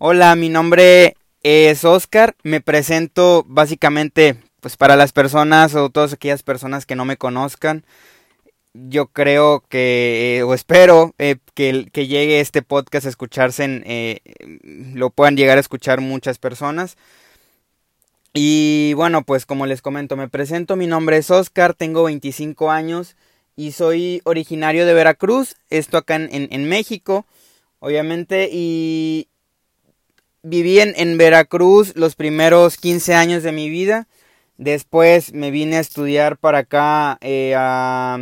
Hola, mi nombre es Oscar. Me presento básicamente pues para las personas o todas aquellas personas que no me conozcan. Yo creo que, o espero eh, que, que, llegue este podcast a escucharse, en, eh, lo puedan llegar a escuchar muchas personas. Y bueno, pues como les comento, me presento, mi nombre es Oscar, tengo 25 años y soy originario de Veracruz, esto acá en, en México, obviamente, y viví en, Veracruz los primeros 15 años de mi vida, después me vine a estudiar para acá eh, a,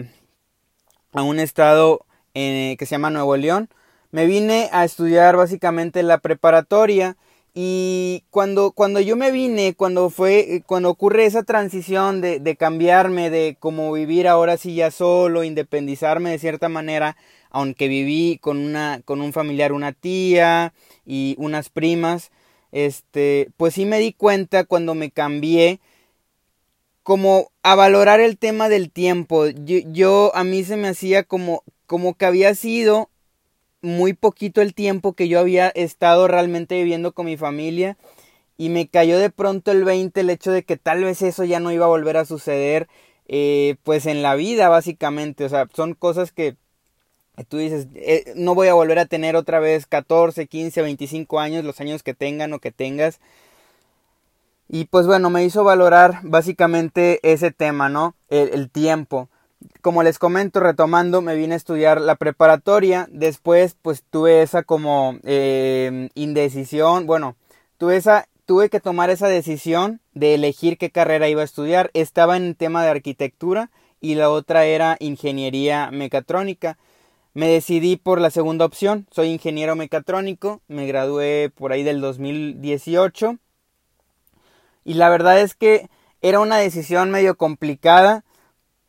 a, un estado eh, que se llama Nuevo León, me vine a estudiar básicamente la preparatoria, y cuando, cuando yo me vine, cuando fue, cuando ocurre esa transición de, de cambiarme, de como vivir ahora sí ya solo, independizarme de cierta manera, aunque viví con una, con un familiar, una tía y unas primas, este, pues sí me di cuenta cuando me cambié, como a valorar el tema del tiempo. Yo, yo a mí se me hacía como, como que había sido muy poquito el tiempo que yo había estado realmente viviendo con mi familia y me cayó de pronto el 20 el hecho de que tal vez eso ya no iba a volver a suceder eh, pues en la vida básicamente. O sea son cosas que tú dices eh, no voy a volver a tener otra vez 14 15 25 años los años que tengan o que tengas. Y pues bueno me hizo valorar básicamente ese tema no el, el tiempo como les comento, retomando, me vine a estudiar la preparatoria. Después, pues tuve esa como eh, indecisión. Bueno, tuve esa, tuve que tomar esa decisión de elegir qué carrera iba a estudiar. Estaba en el tema de arquitectura y la otra era ingeniería mecatrónica. Me decidí por la segunda opción. Soy ingeniero mecatrónico. Me gradué por ahí del 2018. Y la verdad es que era una decisión medio complicada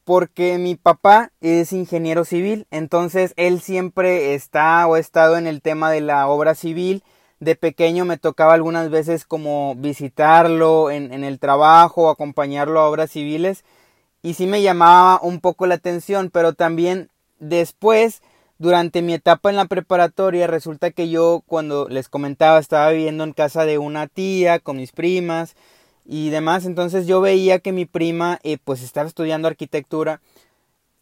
porque mi papá es ingeniero civil, entonces él siempre está o ha estado en el tema de la obra civil. De pequeño me tocaba algunas veces como visitarlo en, el trabajo, acompañarlo a obras civiles y sí me llamaba un poco la atención, pero también después, durante mi etapa en la preparatoria, resulta que yo cuando les comentaba estaba viviendo en casa de una tía con mis primas, y demás. Entonces yo veía que mi prima eh, pues estaba estudiando arquitectura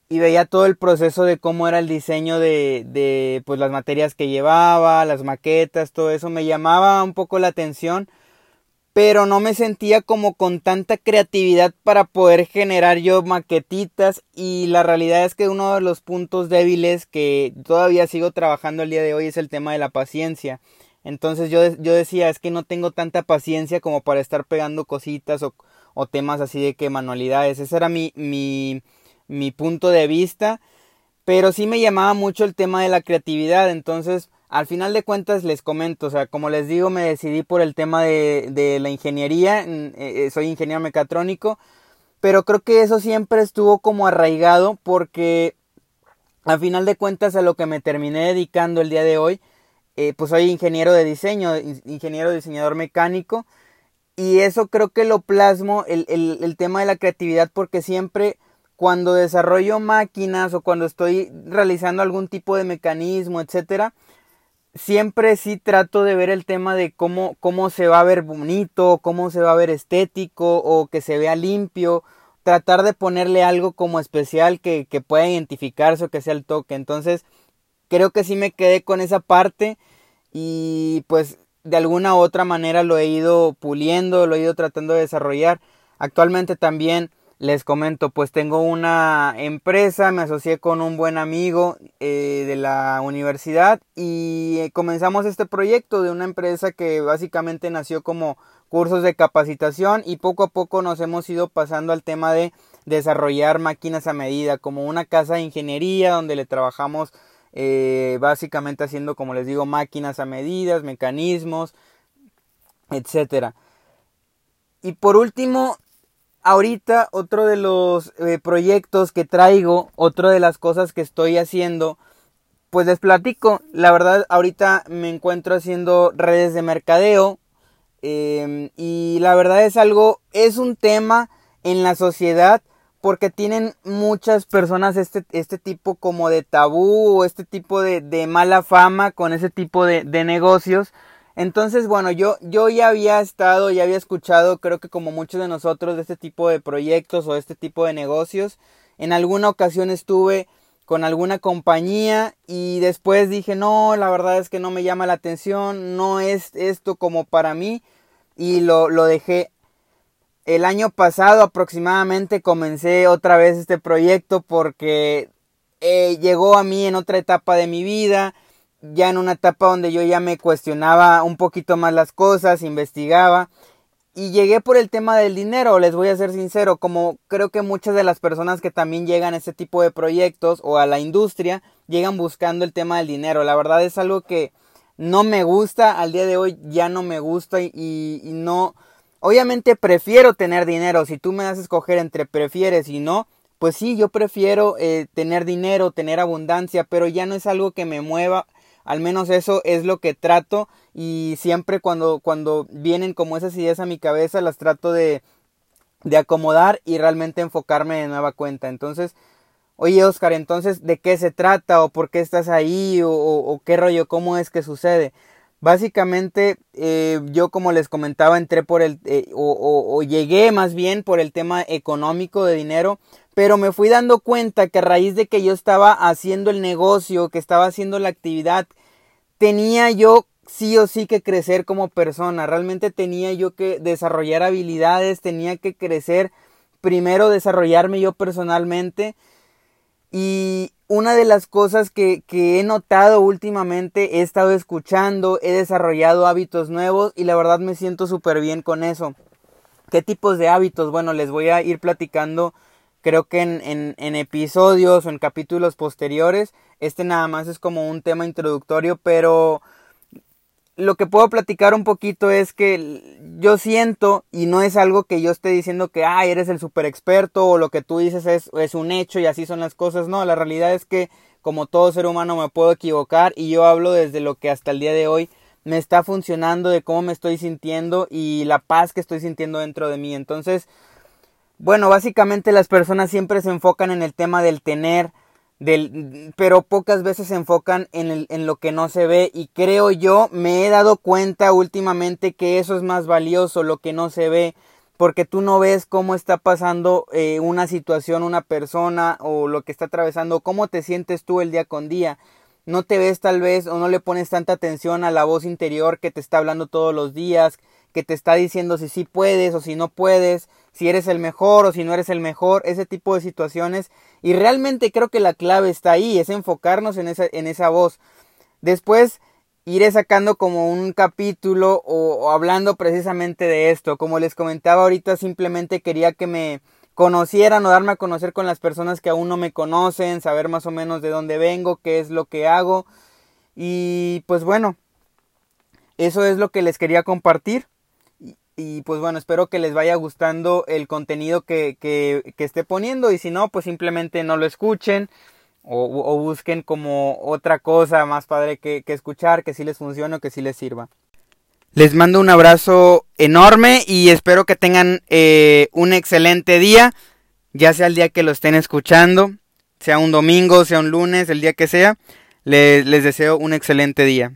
y veía todo el proceso de cómo era el diseño de, de pues las materias que llevaba, las maquetas, todo eso me llamaba un poco la atención, pero no me sentía como con tanta creatividad para poder generar yo maquetitas y la realidad es que uno de los puntos débiles que todavía sigo trabajando el día de hoy es el tema de la paciencia. Entonces yo, yo decía, es que no tengo tanta paciencia como para estar pegando cositas o, o temas así de que manualidades. Ese era mi, mi, mi punto de vista. Pero sí me llamaba mucho el tema de la creatividad. Entonces, al final de cuentas les comento, o sea, como les digo, me decidí por el tema de, de la ingeniería. Eh, eh, soy ingeniero mecatrónico. Pero creo que eso siempre estuvo como arraigado porque al final de cuentas a lo que me terminé dedicando el día de hoy eh, pues soy ingeniero de diseño, ingeniero diseñador mecánico. Y eso creo que lo plasmo el, el, tema de la creatividad porque siempre cuando desarrollo máquinas o cuando estoy realizando algún tipo de mecanismo, etcétera, siempre sí trato de ver el tema de cómo, cómo se va a ver bonito, cómo se va a ver estético o que se vea limpio, tratar de ponerle algo como especial que, que pueda identificarse o que sea el toque. Entonces, creo que sí me quedé con esa parte y pues de alguna u otra manera lo he ido puliendo, lo he ido tratando de desarrollar. Actualmente también les comento, pues tengo una empresa, me asocié con un buen amigo eh, de la universidad y eh, comenzamos este proyecto de una empresa que básicamente nació como cursos de capacitación y poco a poco nos hemos ido pasando al tema de desarrollar máquinas a medida, como una casa de ingeniería donde le trabajamos eh, básicamente haciendo como les digo máquinas a medidas, mecanismos, etcétera. Y por último, ahorita otro de los eh, proyectos que traigo, otra de las cosas que estoy haciendo, pues les platico. La verdad, ahorita me encuentro haciendo redes de mercadeo. Eh, y la verdad es algo, es un tema en la sociedad porque tienen muchas personas este, este tipo como de tabú o este tipo de, mala fama con ese tipo de, negocios. Entonces, bueno, yo, yo ya había estado, ya había escuchado, creo que como muchos de nosotros, de este tipo de proyectos o este tipo de negocios. En alguna ocasión estuve con alguna compañía y después dije, no, la verdad es que no me llama la atención, no es esto como para mí y lo, lo dejé. El año pasado aproximadamente comencé otra vez este proyecto porque eh, llegó a mí en otra etapa de mi vida, ya en una etapa donde yo ya me cuestionaba un poquito más las cosas, investigaba y llegué por el tema del dinero, les voy a ser sincero, como creo que muchas de las personas que también llegan a este tipo de proyectos o a la industria llegan buscando el tema del dinero. La verdad es algo que no me gusta, al día de hoy ya no me gusta y, y no... Obviamente prefiero tener dinero, si tú me das a escoger entre prefieres y no, pues sí, yo prefiero eh, tener dinero, tener abundancia, pero ya no es algo que me mueva, al menos eso es lo que trato y siempre cuando, cuando vienen como esas ideas a mi cabeza las trato de, de acomodar y realmente enfocarme de nueva cuenta. Entonces, oye Oscar, entonces, ¿de qué se trata? ¿O por qué estás ahí? ¿O, o qué rollo? ¿Cómo es que sucede? Básicamente, eh, yo como les comentaba, entré por el, eh, o, o, llegué más bien por el tema económico de dinero, pero me fui dando cuenta que a raíz de que yo estaba haciendo el negocio, que estaba haciendo la actividad, tenía yo sí o sí que crecer como persona, realmente tenía yo que desarrollar habilidades, tenía que crecer, primero desarrollarme yo personalmente y una de las cosas que, que, he notado últimamente, he estado escuchando, he desarrollado hábitos nuevos y la verdad me siento súper bien con eso. ¿Qué tipos de hábitos? Bueno, les voy a ir platicando creo que en, en, en episodios o en capítulos posteriores. Este nada más es como un tema introductorio, pero lo que puedo platicar un poquito es que yo siento, y no es algo que yo esté diciendo que, ah, eres el super experto o lo que tú dices es, es un hecho y así son las cosas. No, la realidad es que como todo ser humano me puedo equivocar y yo hablo desde lo que hasta el día de hoy me está funcionando, de cómo me estoy sintiendo y la paz que estoy sintiendo dentro de mí. Entonces, bueno, básicamente las personas siempre se enfocan en el tema del tener, del, pero pocas veces se enfocan en, el, en lo que no se ve y creo yo me he dado cuenta últimamente que eso es más valioso, lo que no se ve, porque tú no ves cómo está pasando eh, una situación, una persona o lo que está atravesando, cómo te sientes tú el día con día. No te ves tal vez o no le pones tanta atención a la voz interior que te está hablando todos los días, que te está diciendo si sí puedes o si no puedes, si eres el mejor o si no eres el mejor, ese tipo de situaciones. Y realmente creo que la clave está ahí, es enfocarnos en esa, en esa voz. Después iré sacando como un capítulo o, hablando precisamente de esto. Como les comentaba ahorita, simplemente quería que me conocieran o darme a conocer con las personas que aún no me conocen, saber más o menos de dónde vengo, qué es lo que hago. Y pues bueno, eso es lo que les quería compartir. Y pues bueno, espero que les vaya gustando el contenido que, que, esté poniendo y si no, pues simplemente no lo escuchen o, o busquen como otra cosa más padre que, que escuchar, que sí les funcione o que sí les sirva. Les mando un abrazo enorme y espero que tengan eh, un excelente día, ya sea el día que lo estén escuchando, sea un domingo, sea un lunes, el día que sea. les, les deseo un excelente día.